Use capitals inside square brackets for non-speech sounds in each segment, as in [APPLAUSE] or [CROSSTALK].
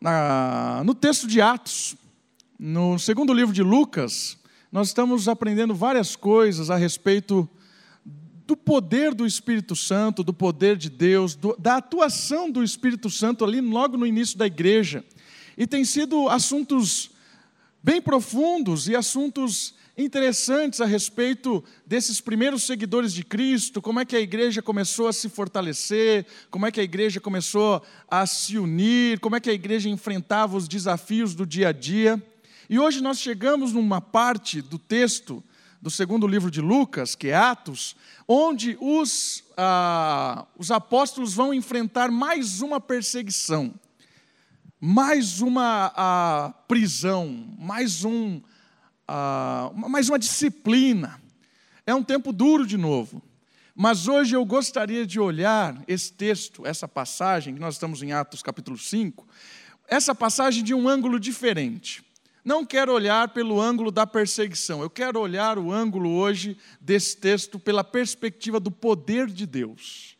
na, no texto de Atos, no segundo livro de Lucas, nós estamos aprendendo várias coisas a respeito do poder do Espírito Santo, do poder de Deus, do, da atuação do Espírito Santo ali logo no início da igreja. E tem sido assuntos bem profundos e assuntos interessantes a respeito desses primeiros seguidores de Cristo, como é que a igreja começou a se fortalecer, como é que a igreja começou a se unir, como é que a igreja enfrentava os desafios do dia a dia. E hoje nós chegamos numa parte do texto do segundo livro de Lucas, que é Atos, onde os, ah, os apóstolos vão enfrentar mais uma perseguição, mais uma ah, prisão, mais, um, ah, mais uma disciplina. É um tempo duro de novo. Mas hoje eu gostaria de olhar esse texto, essa passagem, que nós estamos em Atos capítulo 5, essa passagem de um ângulo diferente. Não quero olhar pelo ângulo da perseguição, eu quero olhar o ângulo hoje desse texto pela perspectiva do poder de Deus.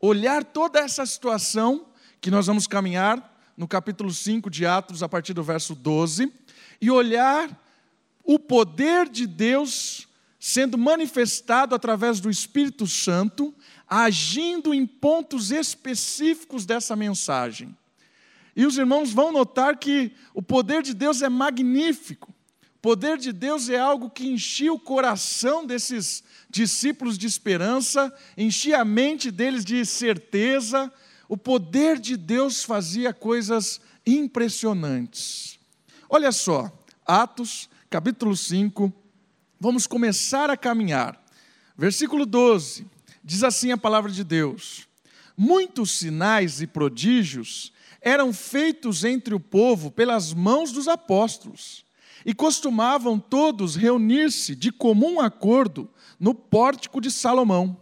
Olhar toda essa situação que nós vamos caminhar no capítulo 5 de Atos, a partir do verso 12, e olhar o poder de Deus sendo manifestado através do Espírito Santo, agindo em pontos específicos dessa mensagem. E os irmãos vão notar que o poder de Deus é magnífico. O poder de Deus é algo que enchia o coração desses discípulos de esperança, enchia a mente deles de certeza. O poder de Deus fazia coisas impressionantes. Olha só, Atos, capítulo 5, vamos começar a caminhar. Versículo 12, diz assim a palavra de Deus: Muitos sinais e prodígios eram feitos entre o povo pelas mãos dos apóstolos, e costumavam todos reunir-se de comum acordo no pórtico de Salomão.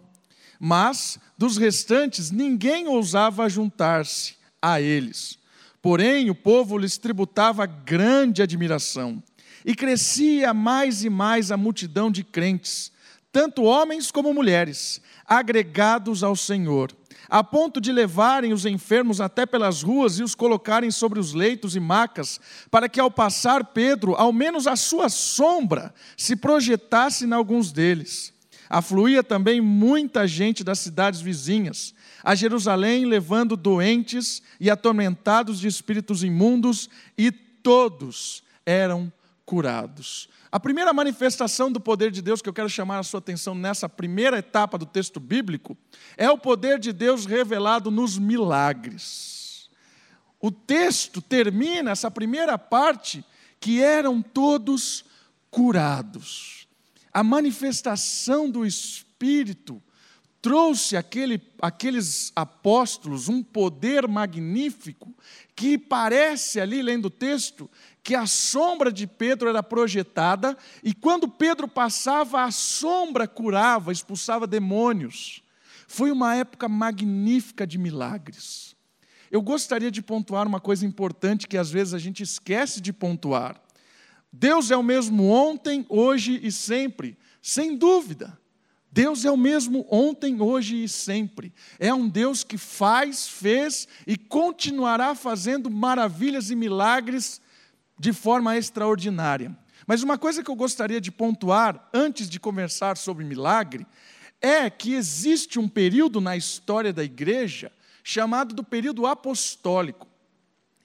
Mas dos restantes ninguém ousava juntar-se a eles. Porém, o povo lhes tributava grande admiração, e crescia mais e mais a multidão de crentes, tanto homens como mulheres, agregados ao Senhor a ponto de levarem os enfermos até pelas ruas e os colocarem sobre os leitos e macas, para que ao passar Pedro, ao menos a sua sombra se projetasse em alguns deles. Afluía também muita gente das cidades vizinhas, a Jerusalém, levando doentes e atormentados de espíritos imundos, e todos eram curados. A primeira manifestação do poder de Deus que eu quero chamar a sua atenção nessa primeira etapa do texto bíblico é o poder de Deus revelado nos milagres. O texto termina essa primeira parte que eram todos curados. A manifestação do Espírito trouxe aquele, aqueles apóstolos um poder magnífico que parece ali, lendo o texto, que a sombra de Pedro era projetada e quando Pedro passava, a sombra curava, expulsava demônios. Foi uma época magnífica de milagres. Eu gostaria de pontuar uma coisa importante que às vezes a gente esquece de pontuar. Deus é o mesmo ontem, hoje e sempre, sem dúvida. Deus é o mesmo ontem, hoje e sempre. É um Deus que faz, fez e continuará fazendo maravilhas e milagres de forma extraordinária. Mas uma coisa que eu gostaria de pontuar antes de conversar sobre milagre é que existe um período na história da igreja chamado do período apostólico.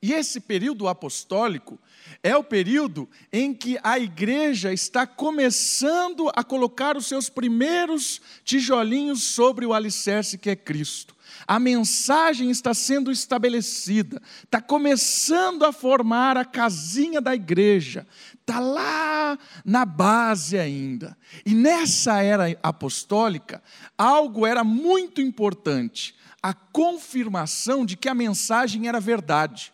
E esse período apostólico é o período em que a igreja está começando a colocar os seus primeiros tijolinhos sobre o alicerce que é Cristo. A mensagem está sendo estabelecida, está começando a formar a casinha da igreja, está lá na base ainda. E nessa era apostólica, algo era muito importante: a confirmação de que a mensagem era verdade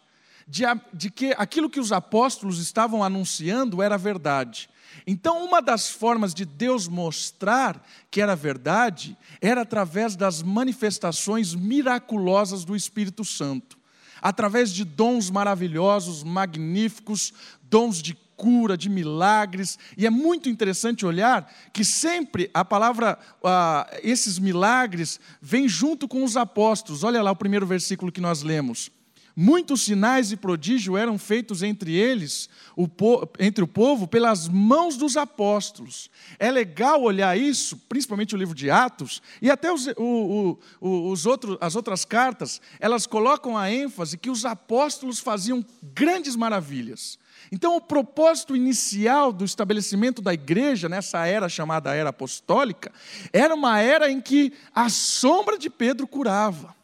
de, de que aquilo que os apóstolos estavam anunciando era verdade. Então, uma das formas de Deus mostrar que era verdade era através das manifestações miraculosas do Espírito Santo, através de dons maravilhosos, magníficos, dons de cura, de milagres, e é muito interessante olhar que sempre a palavra, ah, esses milagres, vêm junto com os apóstolos. Olha lá o primeiro versículo que nós lemos. Muitos sinais e prodígios eram feitos entre eles, o entre o povo, pelas mãos dos apóstolos. É legal olhar isso, principalmente o livro de Atos, e até os, o, o, os outros, as outras cartas, elas colocam a ênfase que os apóstolos faziam grandes maravilhas. Então, o propósito inicial do estabelecimento da igreja, nessa era chamada era apostólica, era uma era em que a sombra de Pedro curava.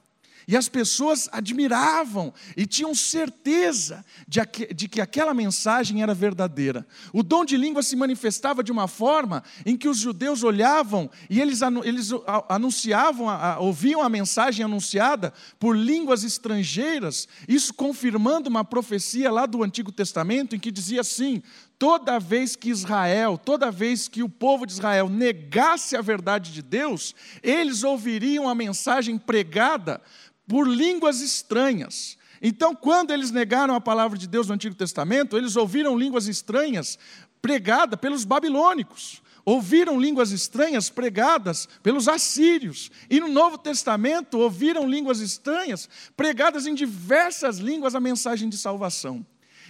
E as pessoas admiravam e tinham certeza de, de, que aquela mensagem era verdadeira. O dom de língua se manifestava de uma forma em que os judeus olhavam e eles, eles anunciavam, ouviam a mensagem anunciada por línguas estrangeiras, isso confirmando uma profecia lá do Antigo Testamento em que dizia assim: toda vez que Israel, toda vez que o povo de Israel negasse a verdade de Deus, eles ouviriam a mensagem pregada por línguas estranhas. Então, quando eles negaram a palavra de Deus no Antigo Testamento, eles ouviram línguas estranhas pregadas pelos babilônicos, ouviram línguas estranhas pregadas pelos assírios, e no Novo Testamento ouviram línguas estranhas pregadas em diversas línguas a mensagem de salvação.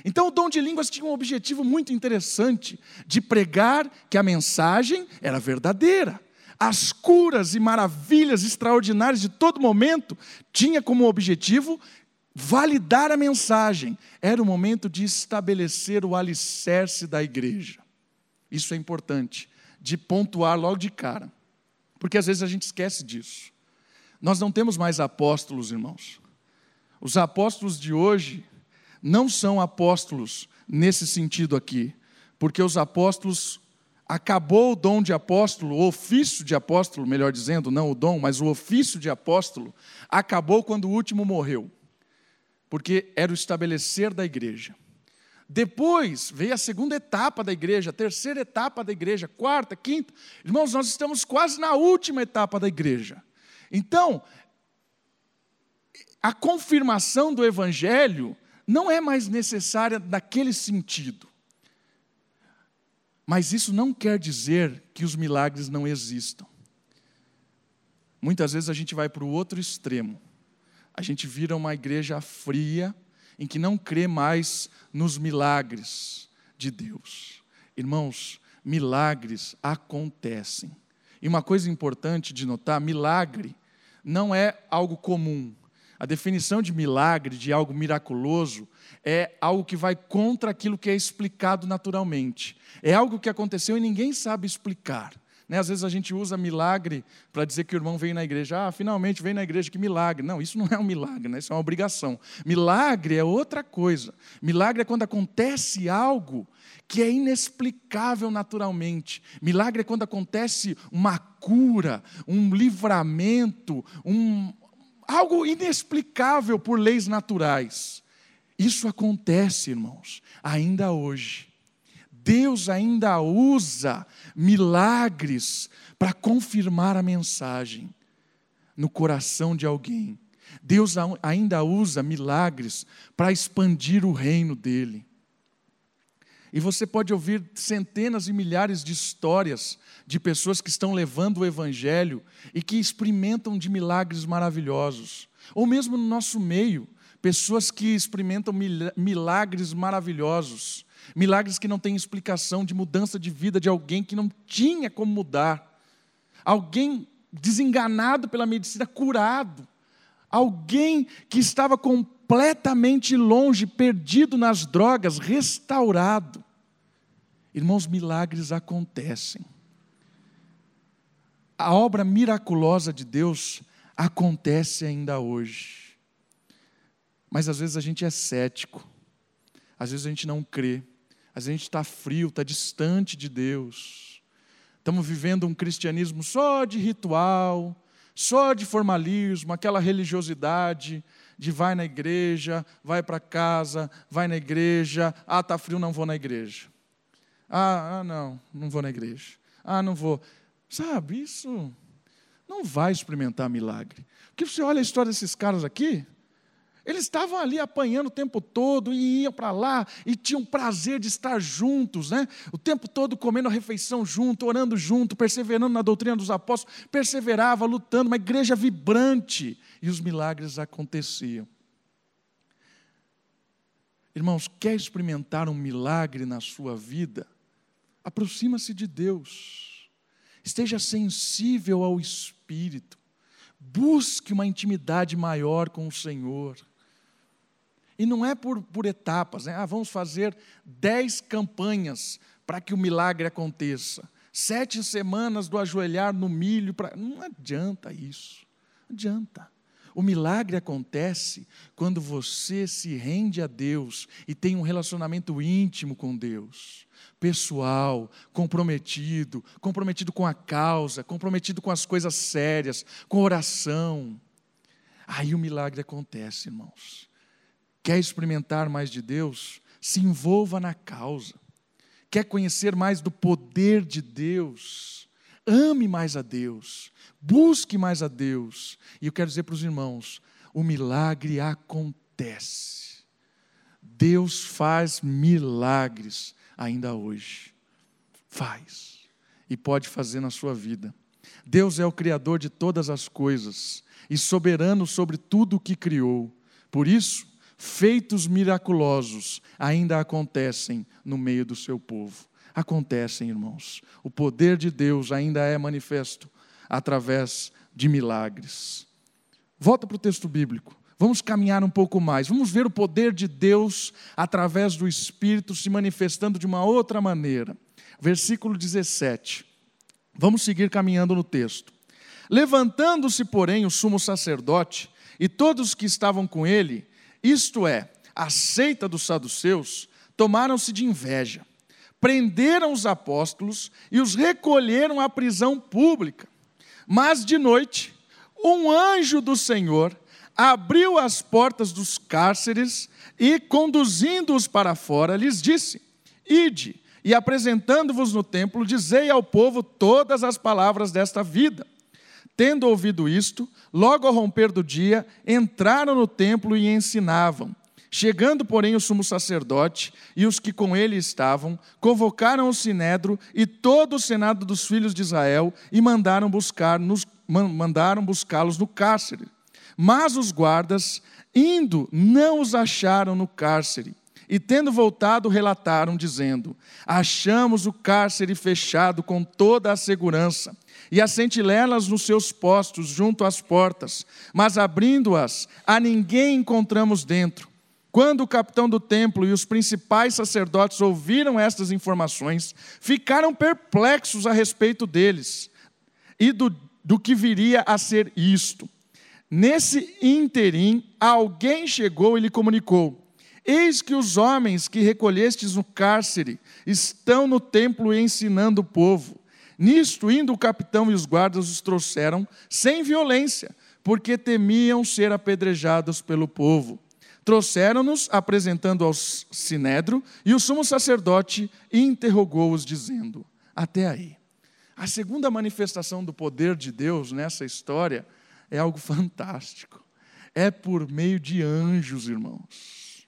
Então, o dom de línguas tinha um objetivo muito interessante de pregar que a mensagem era verdadeira as curas e maravilhas extraordinárias de todo momento, tinha como objetivo validar a mensagem. Era o momento de estabelecer o alicerce da igreja. Isso é importante, de pontuar logo de cara, porque às vezes a gente esquece disso. Nós não temos mais apóstolos, irmãos. Os apóstolos de hoje não são apóstolos nesse sentido aqui, porque os apóstolos acabou o dom de apóstolo, o ofício de apóstolo, melhor dizendo, não o dom, mas o ofício de apóstolo, acabou quando o último morreu, porque era o estabelecer da igreja. Depois veio a segunda etapa da igreja, a terceira etapa da igreja, quarta, quinta. Irmãos, nós estamos quase na última etapa da igreja. Então, a confirmação do evangelho não é mais necessária naquele sentido. Mas isso não quer dizer que os milagres não existam. Muitas vezes a gente vai para o outro extremo. A gente vira uma igreja fria, em que não crê mais nos milagres de Deus. Irmãos, milagres acontecem. E uma coisa importante de notar: milagre não é algo comum. A definição de milagre, de algo miraculoso, é algo que vai contra aquilo que é explicado naturalmente. É algo que aconteceu e ninguém sabe explicar. Né? Às vezes a gente usa milagre para dizer que o irmão veio na igreja. Ah, finalmente veio na igreja, que milagre. Não, isso não é um milagre, né? isso é uma obrigação. Milagre é outra coisa. Milagre é quando acontece algo que é inexplicável naturalmente. Milagre é quando acontece uma cura, um livramento, um, algo inexplicável por leis naturais. Isso acontece, irmãos, ainda hoje. Deus ainda usa milagres para confirmar a mensagem no coração de alguém. Deus ainda usa milagres para expandir o reino dele. E você pode ouvir centenas e milhares de histórias de pessoas que estão levando o Evangelho e que experimentam de milagres maravilhosos. Ou mesmo no nosso meio, pessoas que experimentam milagres maravilhosos, milagres que não têm explicação de mudança de vida de alguém que não tinha como mudar, alguém desenganado pela medicina, curado, alguém que estava completamente longe, perdido nas drogas, restaurado. Irmãos, milagres acontecem. A obra miraculosa de Deus acontece ainda hoje. Mas às vezes a gente é cético, às vezes a gente não crê, às vezes a gente está frio, está distante de Deus. Estamos vivendo um cristianismo só de ritual, só de formalismo, aquela religiosidade de vai na igreja, vai para casa, vai na igreja, ah, está frio, não vou na igreja. Ah, ah, não, não vou na igreja. Ah, não vou. Sabe, isso não vai experimentar milagre. Porque você olha a história desses caras aqui, eles estavam ali apanhando o tempo todo e iam para lá e tinham prazer de estar juntos, né? O tempo todo comendo a refeição junto, orando junto, perseverando na doutrina dos apóstolos, perseverava, lutando, uma igreja vibrante e os milagres aconteciam. Irmãos, quer experimentar um milagre na sua vida? Aproxima-se de Deus. Esteja sensível ao Espírito. Busque uma intimidade maior com o Senhor. E não é por, por etapas, né? ah, vamos fazer dez campanhas para que o milagre aconteça. Sete semanas do ajoelhar no milho. Pra... Não adianta isso. Não adianta. O milagre acontece quando você se rende a Deus e tem um relacionamento íntimo com Deus, pessoal, comprometido, comprometido com a causa, comprometido com as coisas sérias, com oração. Aí o milagre acontece, irmãos. Quer experimentar mais de Deus? Se envolva na causa. Quer conhecer mais do poder de Deus? Ame mais a Deus. Busque mais a Deus. E eu quero dizer para os irmãos: o milagre acontece. Deus faz milagres ainda hoje. Faz. E pode fazer na sua vida. Deus é o Criador de todas as coisas e soberano sobre tudo o que criou. Por isso, feitos miraculosos ainda acontecem no meio do seu povo. Acontecem, irmãos. O poder de Deus ainda é manifesto através de milagres. Volta para o texto bíblico. Vamos caminhar um pouco mais. Vamos ver o poder de Deus através do Espírito se manifestando de uma outra maneira. Versículo 17. Vamos seguir caminhando no texto. Levantando-se, porém, o sumo sacerdote e todos que estavam com ele, isto é, a seita dos saduceus, tomaram-se de inveja, prenderam os apóstolos e os recolheram à prisão pública. Mas de noite, um anjo do Senhor abriu as portas dos cárceres e, conduzindo-os para fora, lhes disse: Ide, e apresentando-vos no templo, dizei ao povo todas as palavras desta vida. Tendo ouvido isto, logo ao romper do dia, entraram no templo e ensinavam. Chegando, porém, o sumo sacerdote e os que com ele estavam, convocaram o sinédrio e todo o senado dos filhos de Israel e mandaram buscar nos, mandaram buscá-los no cárcere. Mas os guardas, indo, não os acharam no cárcere. E tendo voltado, relataram, dizendo: Achamos o cárcere fechado com toda a segurança e as sentinelas nos seus postos junto às portas, mas abrindo-as, a ninguém encontramos dentro. Quando o capitão do templo e os principais sacerdotes ouviram estas informações, ficaram perplexos a respeito deles e do, do que viria a ser isto. Nesse interim, alguém chegou e lhe comunicou: Eis que os homens que recolhestes no cárcere estão no templo ensinando o povo. Nisto, indo o capitão e os guardas os trouxeram sem violência, porque temiam ser apedrejados pelo povo. Trouxeram-nos, apresentando ao sinédrio, e o sumo sacerdote interrogou-os, dizendo: Até aí. A segunda manifestação do poder de Deus nessa história é algo fantástico. É por meio de anjos, irmãos.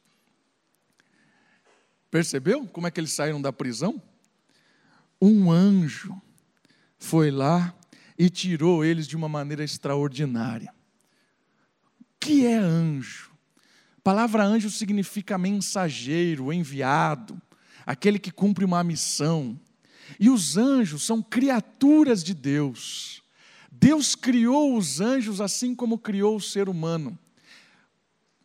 Percebeu como é que eles saíram da prisão? Um anjo foi lá e tirou eles de uma maneira extraordinária. O que é anjo? A palavra anjo significa mensageiro, enviado, aquele que cumpre uma missão. E os anjos são criaturas de Deus. Deus criou os anjos assim como criou o ser humano.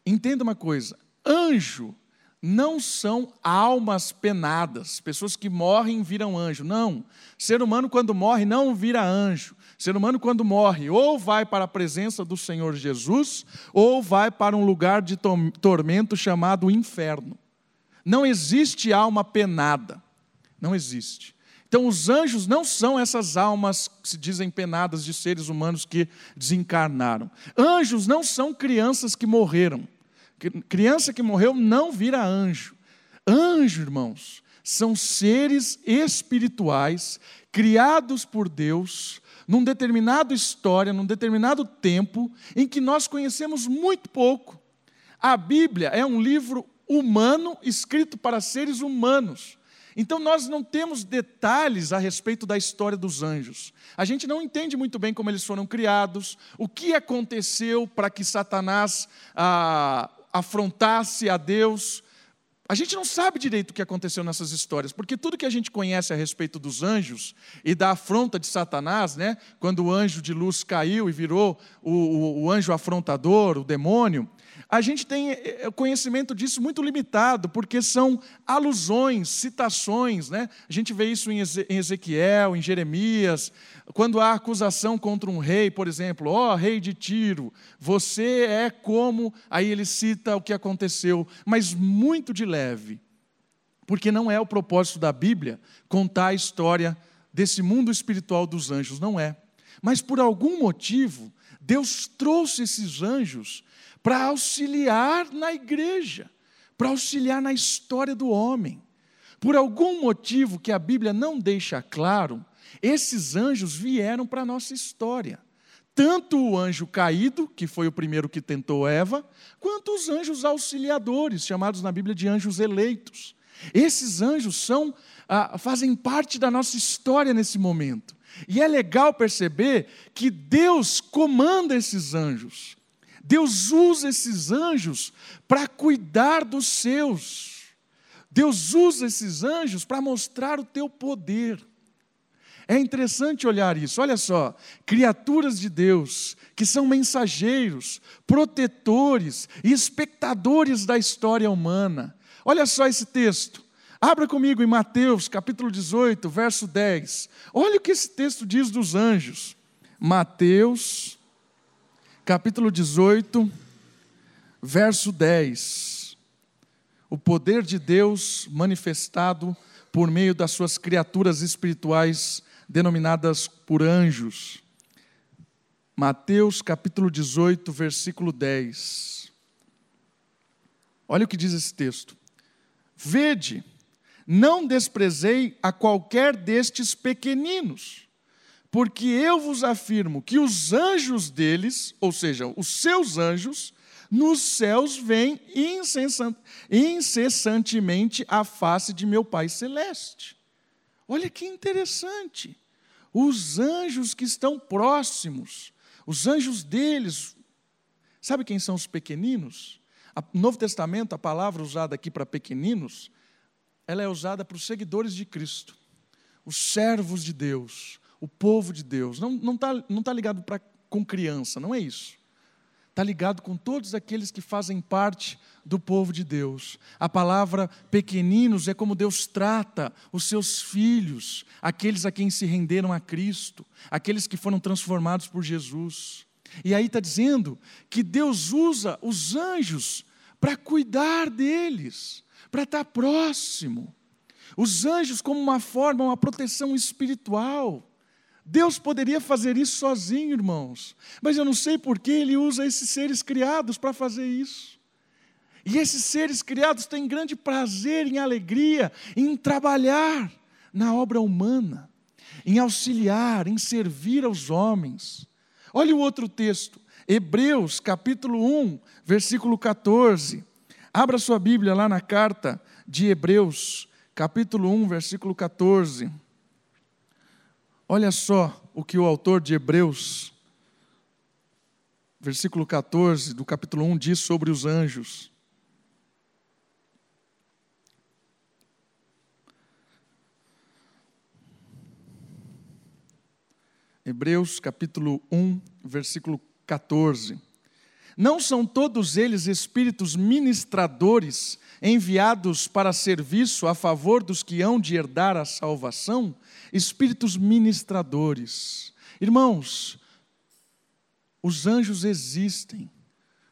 Entenda uma coisa: anjo não são almas penadas, pessoas que morrem viram anjo. Não. Ser humano, quando morre, não vira anjo. Ser humano, quando morre, ou vai para a presença do Senhor Jesus, ou vai para um lugar de tormento chamado inferno. Não existe alma penada. Não existe. Então, os anjos não são essas almas que se dizem penadas de seres humanos que desencarnaram. Anjos não são crianças que morreram. Criança que morreu não vira anjo. Anjo, irmãos, são seres espirituais criados por Deus num determinado história, num determinado tempo em que nós conhecemos muito pouco. A Bíblia é um livro humano escrito para seres humanos. Então nós não temos detalhes a respeito da história dos anjos. A gente não entende muito bem como eles foram criados, o que aconteceu para que Satanás ah, afrontasse a Deus. A gente não sabe direito o que aconteceu nessas histórias, porque tudo que a gente conhece a respeito dos anjos e da afronta de Satanás, né, quando o anjo de luz caiu e virou o, o, o anjo afrontador, o demônio, a gente tem eh, eh, conhecimento disso muito limitado, porque são alusões, citações. Né? A gente vê isso em Ezequiel, em Jeremias, quando há acusação contra um rei, por exemplo, ó oh, rei de Tiro, você é como. Aí ele cita o que aconteceu, mas muito de leve, porque não é o propósito da Bíblia contar a história desse mundo espiritual dos anjos, não é. Mas por algum motivo, Deus trouxe esses anjos para auxiliar na igreja, para auxiliar na história do homem. Por algum motivo que a Bíblia não deixa claro, esses anjos vieram para a nossa história. Tanto o anjo caído, que foi o primeiro que tentou Eva, quanto os anjos auxiliadores, chamados na Bíblia de anjos eleitos. Esses anjos são, ah, fazem parte da nossa história nesse momento. E é legal perceber que Deus comanda esses anjos. Deus usa esses anjos para cuidar dos seus. Deus usa esses anjos para mostrar o teu poder. É interessante olhar isso. Olha só, criaturas de Deus que são mensageiros, protetores e espectadores da história humana. Olha só esse texto. Abra comigo em Mateus, capítulo 18, verso 10. Olha o que esse texto diz dos anjos. Mateus capítulo 18, verso 10. O poder de Deus manifestado por meio das suas criaturas espirituais denominadas por anjos. Mateus capítulo 18, versículo 10. Olha o que diz esse texto. Vede, não desprezei a qualquer destes pequeninos porque eu vos afirmo que os anjos deles, ou seja, os seus anjos, nos céus veem incessantemente a face de meu Pai Celeste. Olha que interessante. Os anjos que estão próximos, os anjos deles, sabe quem são os pequeninos? No Novo Testamento, a palavra usada aqui para pequeninos, ela é usada para os seguidores de Cristo, os servos de Deus, o povo de Deus. Não está não tá, não tá ligado pra, com criança, não é isso. Está ligado com todos aqueles que fazem parte do povo de Deus. A palavra pequeninos é como Deus trata os seus filhos, aqueles a quem se renderam a Cristo, aqueles que foram transformados por Jesus. E aí está dizendo que Deus usa os anjos para cuidar deles, para estar tá próximo. Os anjos, como uma forma, uma proteção espiritual. Deus poderia fazer isso sozinho, irmãos, mas eu não sei por que Ele usa esses seres criados para fazer isso. E esses seres criados têm grande prazer em alegria, em trabalhar na obra humana, em auxiliar, em servir aos homens. Olha o outro texto, Hebreus capítulo 1, versículo 14. Abra sua Bíblia lá na carta de Hebreus, capítulo 1, versículo 14. Olha só o que o autor de Hebreus, versículo 14 do capítulo 1, diz sobre os anjos. Hebreus capítulo 1, versículo 14. Não são todos eles espíritos ministradores enviados para serviço a favor dos que hão de herdar a salvação? espíritos ministradores. Irmãos, os anjos existem,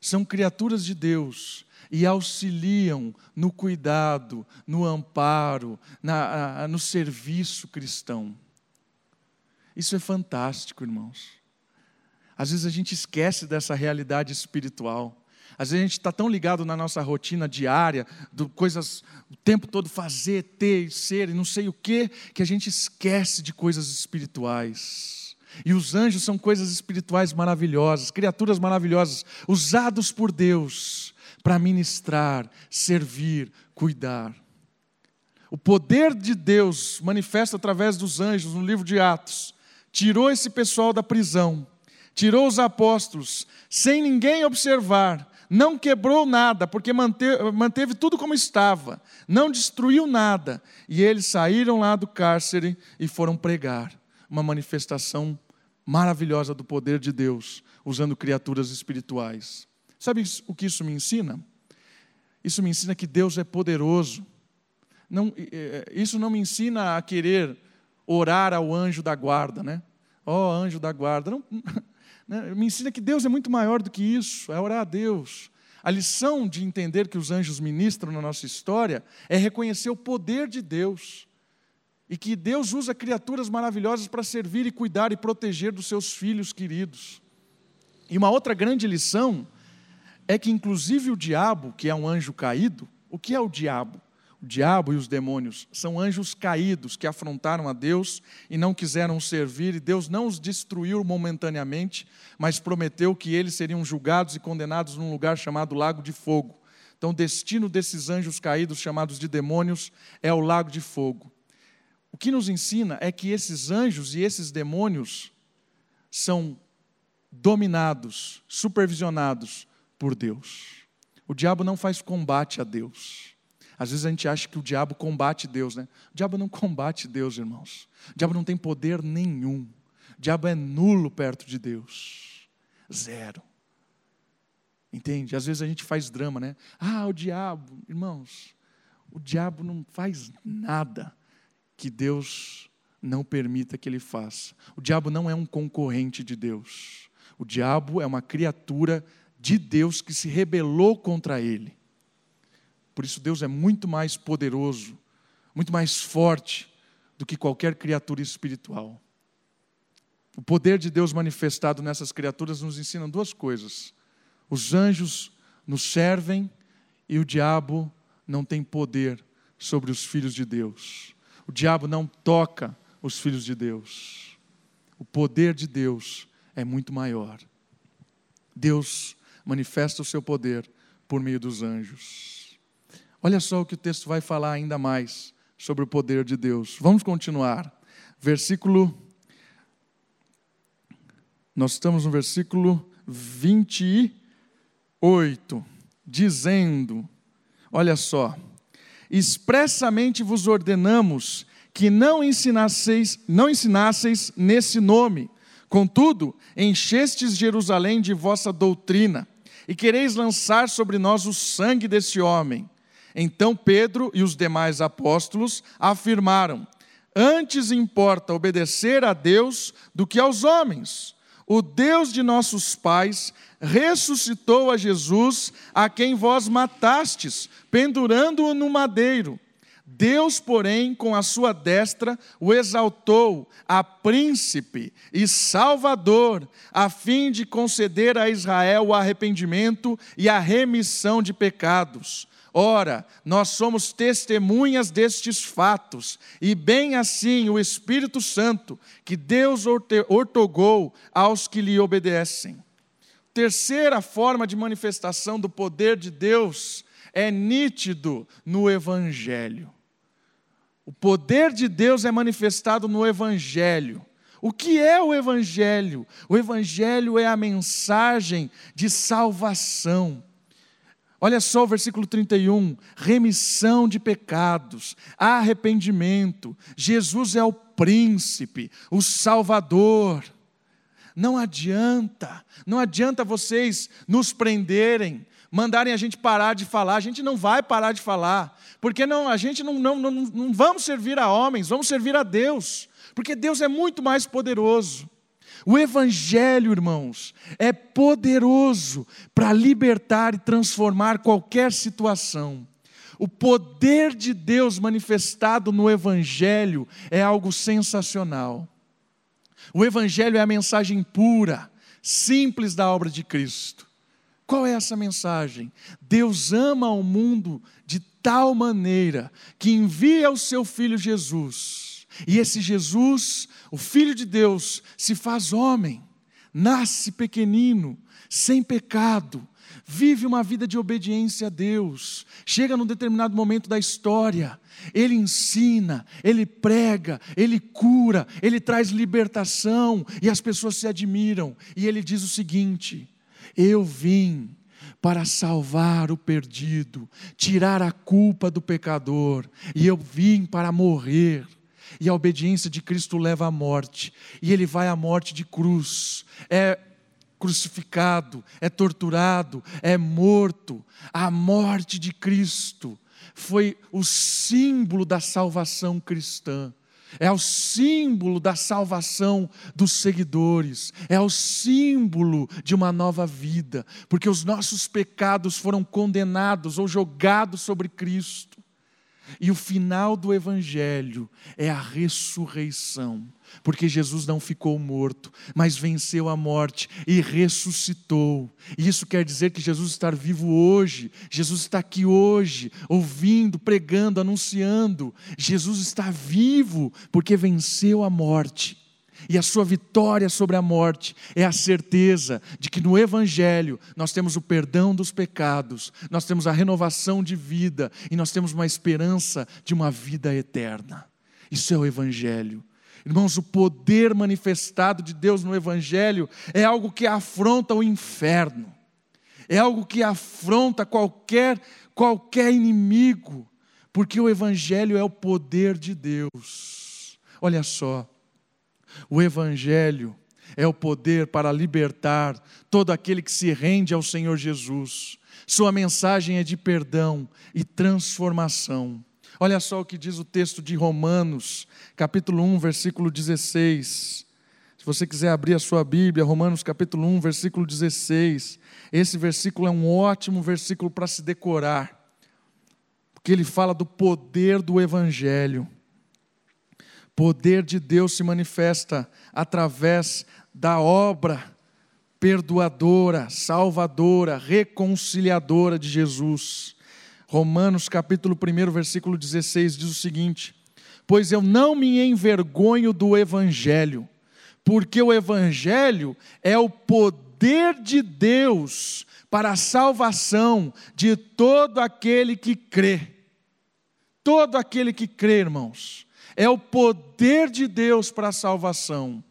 são criaturas de Deus e auxiliam no cuidado, no amparo, na, no serviço cristão. Isso é fantástico, irmãos. Às vezes a gente esquece dessa realidade espiritual. Às vezes a gente está tão ligado na nossa rotina diária, do coisas o tempo todo fazer, ter, ser e não sei o que, que a gente esquece de coisas espirituais. E os anjos são coisas espirituais maravilhosas, criaturas maravilhosas, usados por Deus para ministrar, servir, cuidar. O poder de Deus manifesta através dos anjos no livro de Atos. Tirou esse pessoal da prisão, tirou os apóstolos, sem ninguém observar, não quebrou nada, porque manteve, manteve tudo como estava, não destruiu nada. E eles saíram lá do cárcere e foram pregar uma manifestação maravilhosa do poder de Deus, usando criaturas espirituais. Sabe o que isso me ensina? Isso me ensina que Deus é poderoso. Não, isso não me ensina a querer orar ao anjo da guarda, né? Ó oh, anjo da guarda. Não, né? Me ensina que Deus é muito maior do que isso, é orar a Deus. A lição de entender que os anjos ministram na nossa história é reconhecer o poder de Deus. E que Deus usa criaturas maravilhosas para servir e cuidar e proteger dos seus filhos queridos. E uma outra grande lição é que, inclusive, o diabo, que é um anjo caído, o que é o diabo? O diabo e os demônios são anjos caídos que afrontaram a Deus e não quiseram servir, e Deus não os destruiu momentaneamente, mas prometeu que eles seriam julgados e condenados num lugar chamado Lago de Fogo. Então, o destino desses anjos caídos, chamados de demônios, é o Lago de Fogo. O que nos ensina é que esses anjos e esses demônios são dominados, supervisionados por Deus. O diabo não faz combate a Deus. Às vezes a gente acha que o diabo combate Deus, né? O diabo não combate Deus, irmãos. O diabo não tem poder nenhum. O diabo é nulo perto de Deus. Zero. Entende? Às vezes a gente faz drama, né? Ah, o diabo, irmãos, o diabo não faz nada que Deus não permita que ele faça. O diabo não é um concorrente de Deus. O diabo é uma criatura de Deus que se rebelou contra ele. Por isso, Deus é muito mais poderoso, muito mais forte do que qualquer criatura espiritual. O poder de Deus manifestado nessas criaturas nos ensina duas coisas: os anjos nos servem e o diabo não tem poder sobre os filhos de Deus. O diabo não toca os filhos de Deus. O poder de Deus é muito maior. Deus manifesta o seu poder por meio dos anjos. Olha só o que o texto vai falar ainda mais sobre o poder de Deus. Vamos continuar. Versículo. Nós estamos no versículo 28, dizendo: Olha só. Expressamente vos ordenamos que não ensinasseis, não ensinasseis nesse nome. Contudo, enchestes Jerusalém de vossa doutrina, e quereis lançar sobre nós o sangue desse homem. Então Pedro e os demais apóstolos afirmaram: Antes importa obedecer a Deus do que aos homens. O Deus de nossos pais ressuscitou a Jesus, a quem vós matastes, pendurando-o no madeiro. Deus, porém, com a sua destra, o exaltou a príncipe e salvador, a fim de conceder a Israel o arrependimento e a remissão de pecados. Ora, nós somos testemunhas destes fatos, e bem assim o Espírito Santo, que Deus ortogou aos que lhe obedecem. Terceira forma de manifestação do poder de Deus é nítido no Evangelho. O poder de Deus é manifestado no Evangelho. O que é o Evangelho? O Evangelho é a mensagem de salvação Olha só o versículo 31, remissão de pecados, arrependimento. Jesus é o príncipe, o salvador. Não adianta, não adianta vocês nos prenderem, mandarem a gente parar de falar, a gente não vai parar de falar, porque não, a gente não, não, não, não vamos servir a homens, vamos servir a Deus, porque Deus é muito mais poderoso. O Evangelho, irmãos, é poderoso para libertar e transformar qualquer situação. O poder de Deus manifestado no Evangelho é algo sensacional. O Evangelho é a mensagem pura, simples da obra de Cristo. Qual é essa mensagem? Deus ama o mundo de tal maneira que envia o seu Filho Jesus. E esse Jesus o Filho de Deus se faz homem, nasce pequenino, sem pecado, vive uma vida de obediência a Deus, chega num determinado momento da história, ele ensina, ele prega, ele cura, ele traz libertação e as pessoas se admiram. E ele diz o seguinte: Eu vim para salvar o perdido, tirar a culpa do pecador, e eu vim para morrer. E a obediência de Cristo leva à morte, e ele vai à morte de cruz. É crucificado, é torturado, é morto. A morte de Cristo foi o símbolo da salvação cristã. É o símbolo da salvação dos seguidores, é o símbolo de uma nova vida, porque os nossos pecados foram condenados ou jogados sobre Cristo. E o final do Evangelho é a ressurreição, porque Jesus não ficou morto, mas venceu a morte e ressuscitou. E isso quer dizer que Jesus está vivo hoje, Jesus está aqui hoje, ouvindo, pregando, anunciando. Jesus está vivo porque venceu a morte e a sua vitória sobre a morte é a certeza de que no Evangelho nós temos o perdão dos pecados, nós temos a renovação de vida e nós temos uma esperança de uma vida eterna. Isso é o Evangelho. Irmãos, o poder manifestado de Deus no Evangelho é algo que afronta o inferno, é algo que afronta qualquer, qualquer inimigo, porque o Evangelho é o poder de Deus. Olha só, o Evangelho é o poder para libertar todo aquele que se rende ao Senhor Jesus. Sua mensagem é de perdão e transformação. Olha só o que diz o texto de Romanos, capítulo 1, versículo 16. Se você quiser abrir a sua Bíblia, Romanos capítulo 1, versículo 16. Esse versículo é um ótimo versículo para se decorar, porque ele fala do poder do Evangelho poder de Deus se manifesta através da obra perdoadora, salvadora, reconciliadora de Jesus. Romanos capítulo 1, versículo 16 diz o seguinte: Pois eu não me envergonho do evangelho, porque o evangelho é o poder de Deus para a salvação de todo aquele que crê. Todo aquele que crê, irmãos é o poder de Deus para a salvação.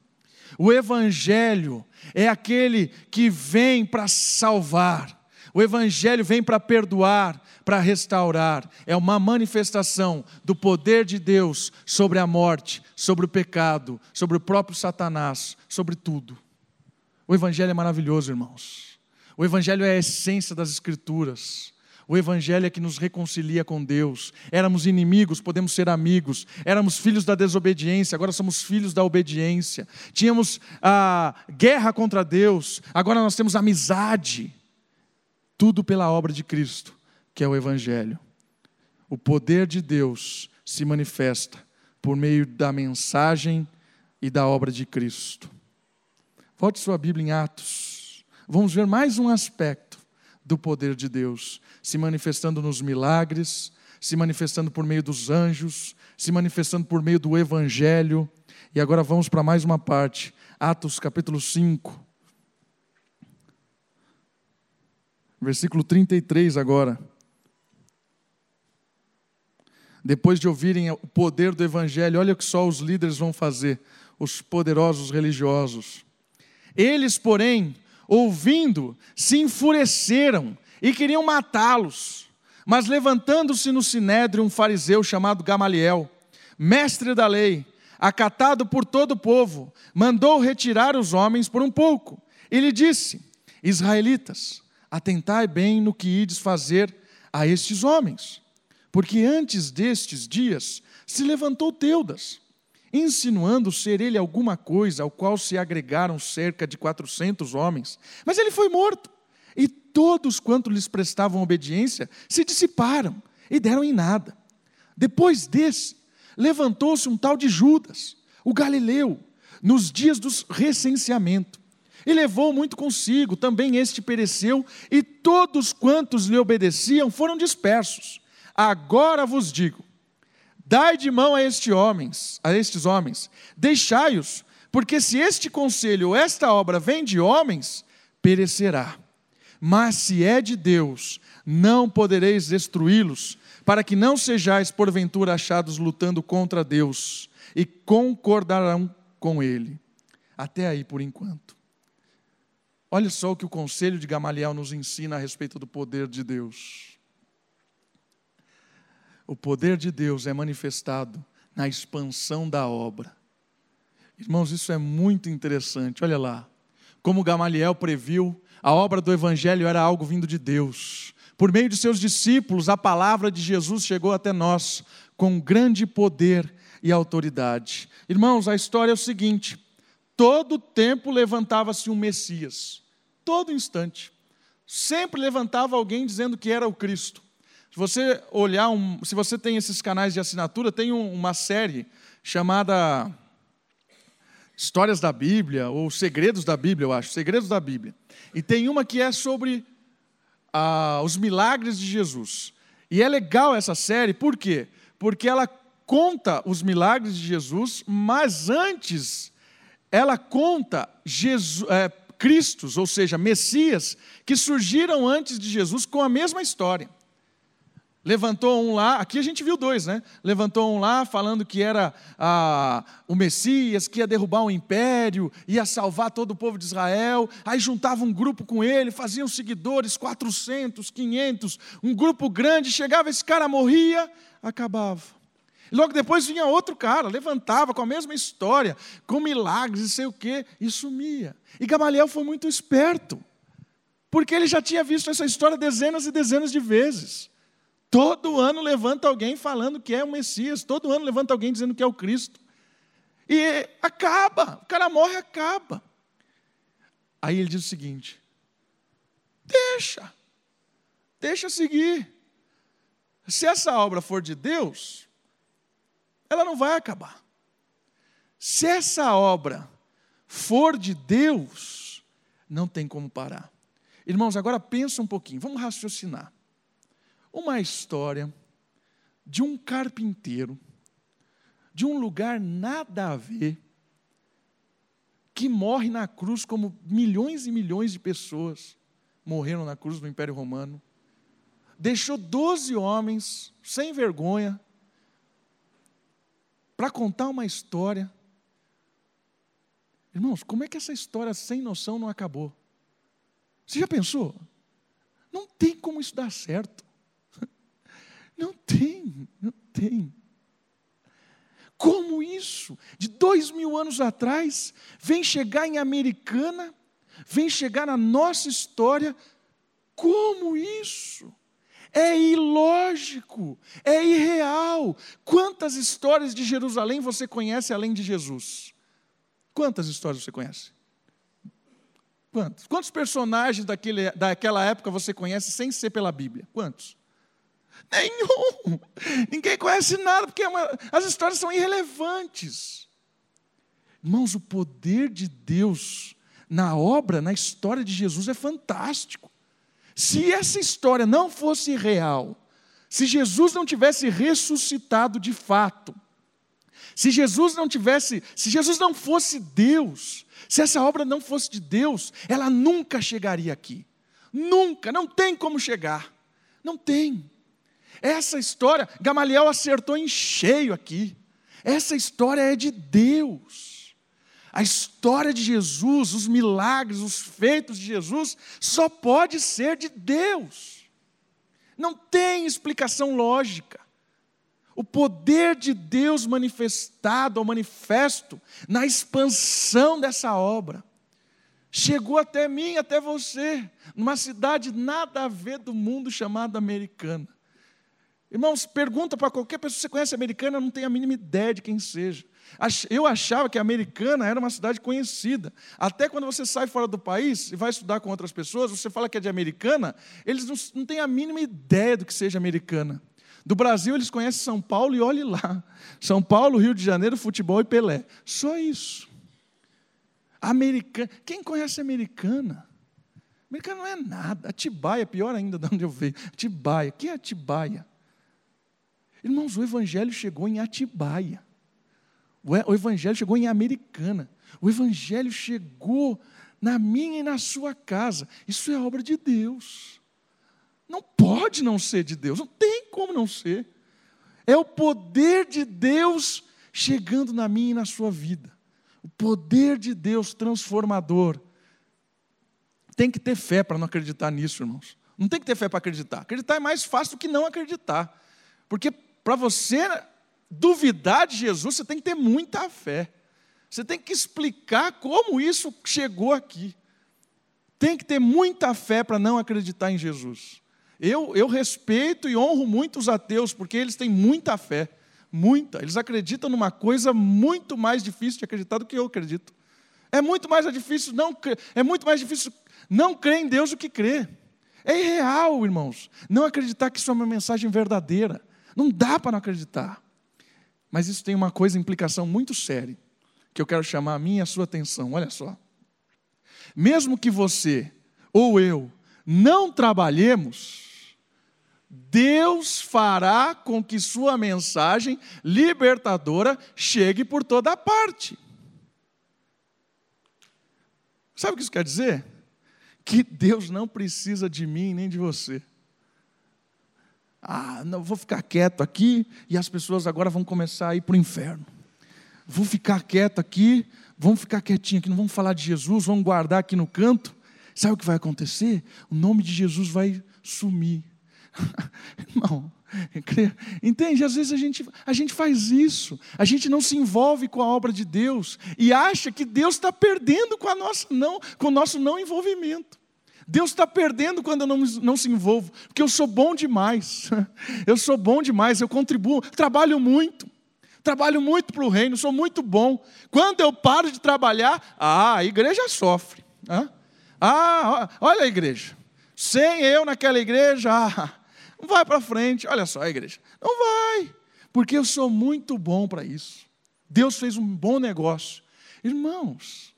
O Evangelho é aquele que vem para salvar. O Evangelho vem para perdoar, para restaurar. É uma manifestação do poder de Deus sobre a morte, sobre o pecado, sobre o próprio Satanás, sobre tudo. O Evangelho é maravilhoso, irmãos. O Evangelho é a essência das Escrituras. O Evangelho é que nos reconcilia com Deus. Éramos inimigos, podemos ser amigos. Éramos filhos da desobediência, agora somos filhos da obediência. Tínhamos a guerra contra Deus, agora nós temos amizade. Tudo pela obra de Cristo, que é o Evangelho. O poder de Deus se manifesta por meio da mensagem e da obra de Cristo. Volte sua Bíblia em Atos. Vamos ver mais um aspecto do poder de Deus se manifestando nos milagres, se manifestando por meio dos anjos, se manifestando por meio do evangelho. E agora vamos para mais uma parte, Atos capítulo 5. Versículo 33 agora. Depois de ouvirem o poder do evangelho, olha o que só os líderes vão fazer, os poderosos religiosos. Eles, porém, ouvindo, se enfureceram e queriam matá-los. Mas levantando-se no sinédrio um fariseu chamado Gamaliel, mestre da lei, acatado por todo o povo, mandou retirar os homens por um pouco. E lhe disse: Israelitas, atentai bem no que ides fazer a estes homens, porque antes destes dias se levantou Teudas, insinuando ser ele alguma coisa, ao qual se agregaram cerca de quatrocentos homens, mas ele foi morto e todos quanto lhes prestavam obediência se dissiparam e deram em nada. Depois desse, levantou-se um tal de Judas, o galileu, nos dias do recenseamento. E levou muito consigo, também este pereceu, e todos quantos lhe obedeciam foram dispersos. Agora vos digo: dai de mão a estes homens, a estes homens, deixai-os, porque se este conselho ou esta obra vem de homens, perecerá mas se é de Deus, não podereis destruí-los, para que não sejais porventura achados lutando contra Deus, e concordarão com Ele. Até aí por enquanto. Olha só o que o conselho de Gamaliel nos ensina a respeito do poder de Deus. O poder de Deus é manifestado na expansão da obra. Irmãos, isso é muito interessante. Olha lá. Como Gamaliel previu, a obra do Evangelho era algo vindo de Deus. Por meio de seus discípulos, a palavra de Jesus chegou até nós com grande poder e autoridade. Irmãos, a história é o seguinte: todo tempo levantava-se um Messias, todo instante. Sempre levantava alguém dizendo que era o Cristo. Se você olhar, um, se você tem esses canais de assinatura, tem um, uma série chamada Histórias da Bíblia, ou Segredos da Bíblia, eu acho, Segredos da Bíblia. E tem uma que é sobre ah, os milagres de Jesus. E é legal essa série, por quê? Porque ela conta os milagres de Jesus, mas antes ela conta Jesus, é, Cristos, ou seja, Messias, que surgiram antes de Jesus com a mesma história. Levantou um lá, aqui a gente viu dois, né? Levantou um lá falando que era ah, o Messias, que ia derrubar um império, ia salvar todo o povo de Israel. Aí juntava um grupo com ele, faziam seguidores, 400, 500, um grupo grande. Chegava esse cara, morria, acabava. E logo depois vinha outro cara, levantava com a mesma história, com milagres e sei o quê, e sumia. E Gamaliel foi muito esperto, porque ele já tinha visto essa história dezenas e dezenas de vezes. Todo ano levanta alguém falando que é o Messias, todo ano levanta alguém dizendo que é o Cristo. E acaba, o cara morre, acaba. Aí ele diz o seguinte: deixa, deixa seguir. Se essa obra for de Deus, ela não vai acabar. Se essa obra for de Deus, não tem como parar. Irmãos, agora pensa um pouquinho, vamos raciocinar uma história de um carpinteiro, de um lugar nada a ver, que morre na cruz como milhões e milhões de pessoas morreram na cruz do Império Romano. Deixou doze homens, sem vergonha, para contar uma história. Irmãos, como é que essa história sem noção não acabou? Você já pensou? Não tem como isso dar certo. Não tem, não tem. Como isso, de dois mil anos atrás, vem chegar em Americana, vem chegar na nossa história, como isso? É ilógico, é irreal. Quantas histórias de Jerusalém você conhece além de Jesus? Quantas histórias você conhece? Quantos? Quantos personagens daquele, daquela época você conhece sem ser pela Bíblia? Quantos? Nenhum. Ninguém conhece nada, porque é as histórias são irrelevantes. Irmãos, o poder de Deus na obra, na história de Jesus é fantástico. Se essa história não fosse real, se Jesus não tivesse ressuscitado de fato, se Jesus não tivesse, se Jesus não fosse Deus, se essa obra não fosse de Deus, ela nunca chegaria aqui. Nunca, não tem como chegar. Não tem. Essa história, Gamaliel acertou em cheio aqui. Essa história é de Deus. A história de Jesus, os milagres, os feitos de Jesus, só pode ser de Deus. Não tem explicação lógica. O poder de Deus manifestado ou manifesto na expansão dessa obra chegou até mim, até você, numa cidade nada a ver do mundo chamada americana. Irmãos, pergunta para qualquer pessoa que você conhece americana, não tem a mínima ideia de quem seja. Eu achava que a americana era uma cidade conhecida. Até quando você sai fora do país e vai estudar com outras pessoas, você fala que é de americana, eles não, não têm a mínima ideia do que seja americana. Do Brasil, eles conhecem São Paulo e olhe lá. São Paulo, Rio de Janeiro, futebol e Pelé. Só isso. Americana. Quem conhece americana? Americana não é nada. Atibaia, pior ainda de onde eu vejo. Atibaia. Quem é Atibaia? Irmãos, o Evangelho chegou em Atibaia. O Evangelho chegou em Americana. O Evangelho chegou na minha e na sua casa. Isso é obra de Deus. Não pode não ser de Deus, não tem como não ser. É o poder de Deus chegando na minha e na sua vida. O poder de Deus transformador. tem que ter fé para não acreditar nisso, irmãos. Não tem que ter fé para acreditar. Acreditar é mais fácil do que não acreditar. Porque para você duvidar de Jesus, você tem que ter muita fé. Você tem que explicar como isso chegou aqui. Tem que ter muita fé para não acreditar em Jesus. Eu, eu respeito e honro muito os ateus, porque eles têm muita fé. Muita. Eles acreditam numa coisa muito mais difícil de acreditar do que eu acredito. É muito mais difícil não, é muito mais difícil não crer em Deus do que crer. É irreal, irmãos, não acreditar que isso é uma mensagem verdadeira. Não dá para não acreditar. Mas isso tem uma coisa, implicação muito séria, que eu quero chamar a minha e a sua atenção. Olha só. Mesmo que você ou eu não trabalhemos, Deus fará com que sua mensagem libertadora chegue por toda parte. Sabe o que isso quer dizer? Que Deus não precisa de mim nem de você. Ah, não vou ficar quieto aqui e as pessoas agora vão começar a ir para o inferno. Vou ficar quieto aqui, vamos ficar quietinho aqui, não vamos falar de Jesus, vamos guardar aqui no canto. Sabe o que vai acontecer? O nome de Jesus vai sumir. [LAUGHS] Irmão, entende? Às vezes a gente, a gente faz isso, a gente não se envolve com a obra de Deus e acha que Deus está perdendo com, a nossa não, com o nosso não envolvimento. Deus está perdendo quando eu não, não se envolvo, porque eu sou bom demais, [LAUGHS] eu sou bom demais, eu contribuo, trabalho muito, trabalho muito para o reino, sou muito bom. Quando eu paro de trabalhar, ah, a igreja sofre. Ah, olha a igreja, sem eu naquela igreja, [LAUGHS] ah, não vai para frente. Olha só a igreja. Não vai, porque eu sou muito bom para isso. Deus fez um bom negócio. Irmãos,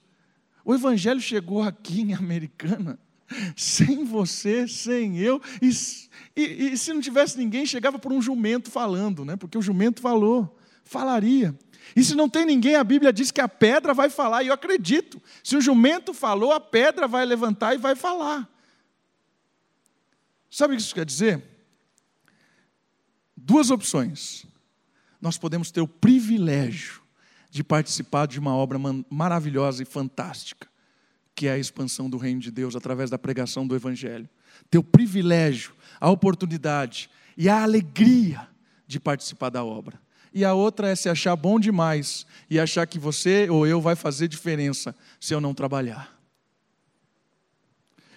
o evangelho chegou aqui em Americana sem você, sem eu, e, e, e, se não tivesse ninguém, chegava por um jumento falando, né? porque o jumento falou, falaria. E se não tem ninguém, a Bíblia diz que a pedra vai falar, e eu acredito. Se o jumento falou, a pedra vai levantar e vai falar. Sabe o que isso quer dizer? duas opções. Nós podemos ter o privilégio de participar de uma obra maravilhosa e fantástica, que é a expansão do reino de Deus através da pregação do Evangelho. Ter o privilégio, a oportunidade e a alegria de participar da obra. E a outra é se achar bom demais e achar que você ou eu vai fazer diferença se eu não trabalhar.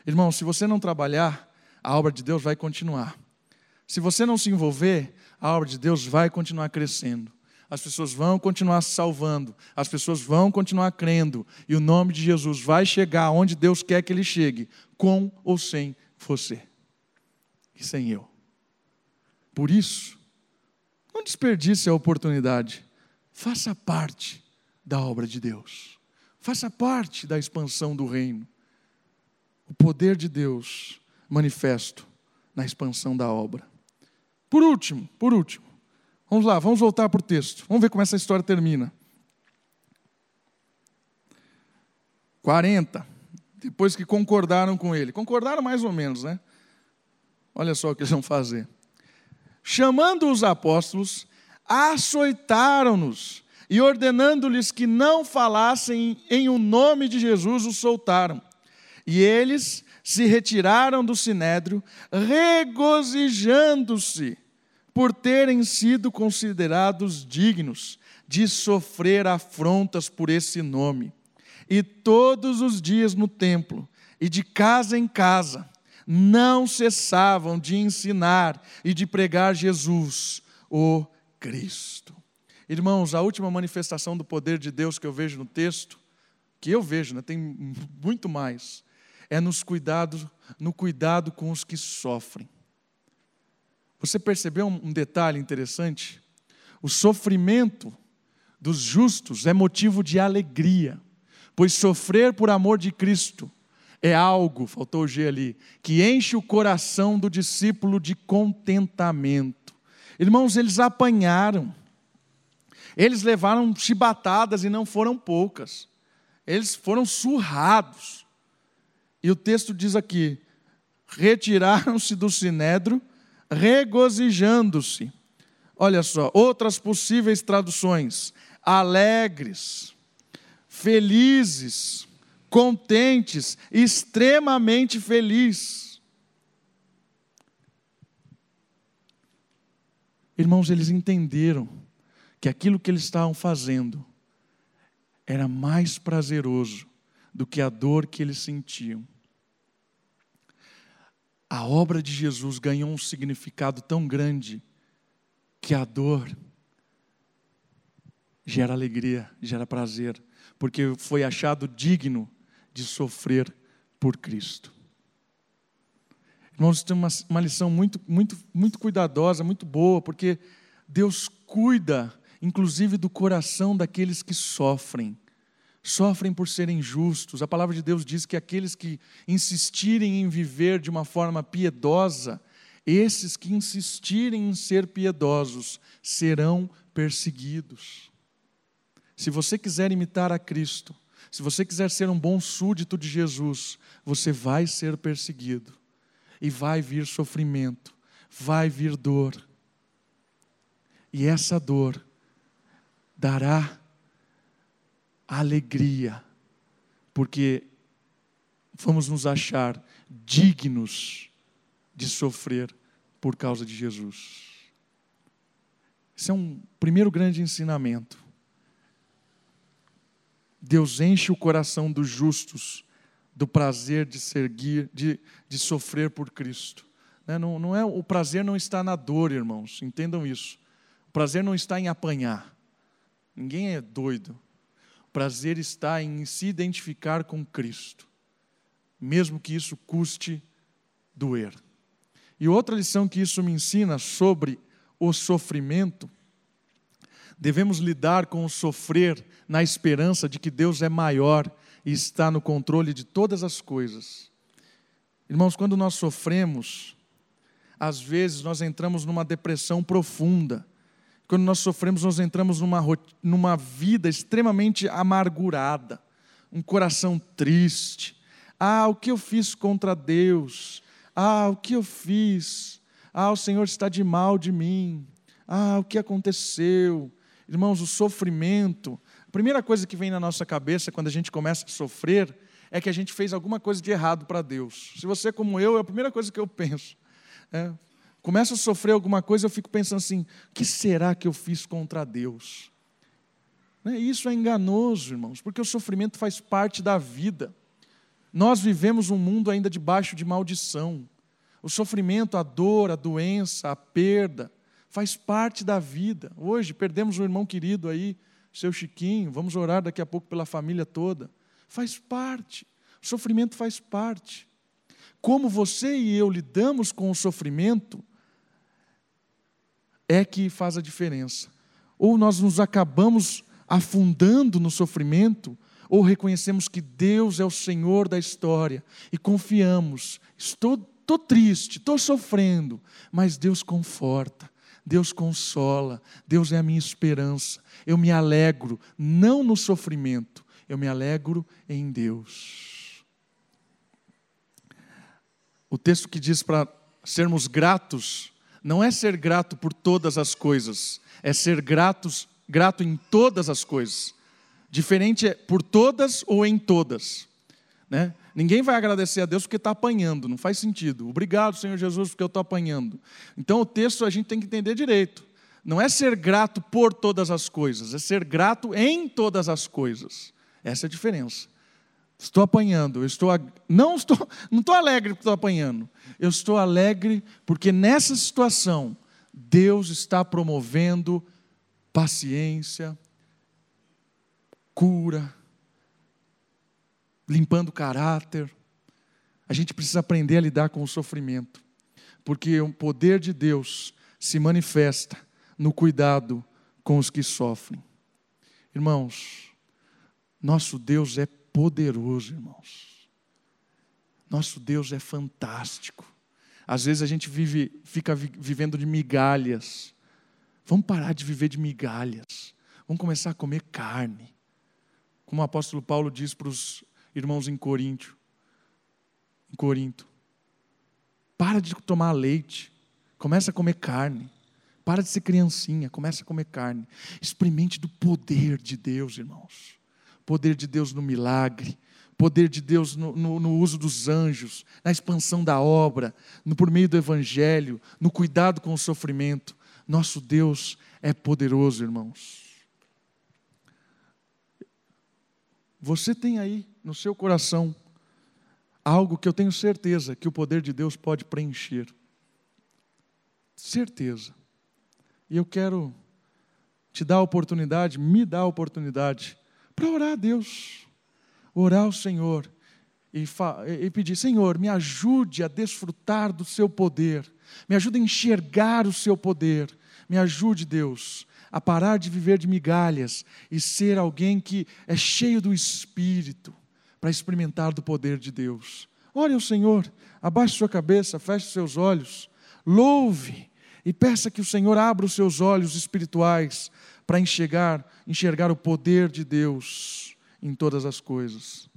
Irmão, se você não trabalhar, a obra de Deus vai continuar. Se você não se envolver, a obra de Deus vai continuar crescendo. As pessoas vão continuar se salvando, as pessoas vão continuar crendo, e o nome de Jesus vai chegar onde Deus quer que ele chegue, com ou sem você e sem eu. Por isso, não desperdice a oportunidade, faça parte da obra de Deus, faça parte da expansão do reino. O poder de Deus manifesto na expansão da obra. Por último, por último, vamos lá, vamos voltar para o texto. Vamos ver como essa história termina. 40, depois que concordaram com ele. Concordaram mais ou menos, né? Olha só o que eles vão fazer. Chamando os apóstolos, açoitaram-nos e ordenando-lhes que não falassem em o nome de Jesus, os soltaram. E eles se retiraram do sinédrio, regozijando-se por terem sido considerados dignos de sofrer afrontas por esse nome. E todos os dias no templo e de casa em casa não cessavam de ensinar e de pregar Jesus, o Cristo. Irmãos, a última manifestação do poder de Deus que eu vejo no texto, que eu vejo, né, tem muito mais, é nos cuidado, no cuidado com os que sofrem. Você percebeu um detalhe interessante? O sofrimento dos justos é motivo de alegria, pois sofrer por amor de Cristo é algo, faltou o G ali, que enche o coração do discípulo de contentamento. Irmãos, eles apanharam, eles levaram chibatadas e não foram poucas, eles foram surrados. E o texto diz aqui: retiraram-se do sinédrio, regozijando-se. Olha só, outras possíveis traduções: alegres, felizes, contentes, extremamente felizes. Irmãos, eles entenderam que aquilo que eles estavam fazendo era mais prazeroso do que a dor que eles sentiam. A obra de Jesus ganhou um significado tão grande que a dor gera alegria, gera prazer, porque foi achado digno de sofrer por Cristo. Irmãos, tem uma, uma lição muito, muito, muito cuidadosa, muito boa, porque Deus cuida, inclusive, do coração daqueles que sofrem. Sofrem por serem justos. A palavra de Deus diz que aqueles que insistirem em viver de uma forma piedosa, esses que insistirem em ser piedosos serão perseguidos. Se você quiser imitar a Cristo, se você quiser ser um bom súdito de Jesus, você vai ser perseguido, e vai vir sofrimento, vai vir dor, e essa dor dará alegria, porque vamos nos achar dignos de sofrer por causa de Jesus. Esse é um primeiro grande ensinamento. Deus enche o coração dos justos do prazer de seguir, de, de sofrer por Cristo. Né, não, não é, o prazer não está na dor, irmãos, entendam isso. O prazer não está em apanhar. Ninguém é doido. Prazer está em se identificar com Cristo, mesmo que isso custe doer. E outra lição que isso me ensina sobre o sofrimento, devemos lidar com o sofrer na esperança de que Deus é maior e está no controle de todas as coisas. Irmãos, quando nós sofremos, às vezes nós entramos numa depressão profunda. Quando nós sofremos, nós entramos numa, numa vida extremamente amargurada, um coração triste. Ah, o que eu fiz contra Deus? Ah, o que eu fiz? Ah, o Senhor está de mal de mim. Ah, o que aconteceu? Irmãos, o sofrimento, a primeira coisa que vem na nossa cabeça quando a gente começa a sofrer é que a gente fez alguma coisa de errado para Deus. Se você é como eu, é a primeira coisa que eu penso. É, começo a sofrer alguma coisa, eu fico pensando assim: o que será que eu fiz contra Deus? Né, isso é enganoso, irmãos, porque o sofrimento faz parte da vida. Nós vivemos um mundo ainda debaixo de maldição. O sofrimento, a dor, a doença, a perda, faz parte da vida. Hoje perdemos um irmão querido aí, seu Chiquinho, vamos orar daqui a pouco pela família toda. Faz parte. O sofrimento faz parte. Como você e eu lidamos com o sofrimento é que faz a diferença. Ou nós nos acabamos afundando no sofrimento, ou reconhecemos que Deus é o Senhor da história e confiamos, estou, triste, estou sofrendo, mas Deus conforta, Deus consola, Deus é a minha esperança. Eu me alegro não no sofrimento, eu me alegro em Deus. O texto que diz para sermos gratos não é ser grato por todas as coisas, é ser gratos, grato em todas as coisas. Diferente é por todas ou em todas. Né? Ninguém vai agradecer a Deus porque está apanhando, não faz sentido. Obrigado, Senhor Jesus, porque eu estou apanhando. Então o texto a gente tem que entender direito. Não é ser grato por todas as coisas, é ser grato em todas as coisas. Essa é a diferença. Estou apanhando, eu estou não estou [LAUGHS] não estou alegre porque estou apanhando. Eu estou alegre porque nessa situação Deus está promovendo paciência, cura, limpando o caráter. A gente precisa aprender a lidar com o sofrimento, porque o poder de Deus se manifesta no cuidado com os que sofrem. Irmãos, nosso Deus é poderoso, irmãos. Nosso Deus é fantástico. Às vezes a gente vive, fica vivendo de migalhas. Vamos parar de viver de migalhas. Vamos começar a comer carne como o apóstolo Paulo diz para os irmãos em Corinto, em Corinto. Para de tomar leite, começa a comer carne. Para de ser criancinha, começa a comer carne. Experimente do poder de Deus, irmãos. Poder de Deus no milagre, poder de Deus no, no, no, uso dos anjos, na expansão da obra, no, por meio do Evangelho, no cuidado com o sofrimento. Nosso Deus é poderoso, irmãos. Você tem aí no seu coração algo que eu tenho certeza que o poder de Deus pode preencher. Certeza. E eu quero te dar a oportunidade, me dar a oportunidade para orar a Deus, orar ao Senhor e, e, pedir: Senhor, me ajude a desfrutar do seu poder, me ajude a enxergar o seu poder, me ajude, Deus, a parar de viver de migalhas e ser alguém que é cheio do Espírito para experimentar do poder de Deus. Ore ao Senhor, abaixe sua cabeça, feche seus olhos, louve e peça que o Senhor abra os seus olhos espirituais para enxergar, enxergar o poder de Deus em todas as coisas.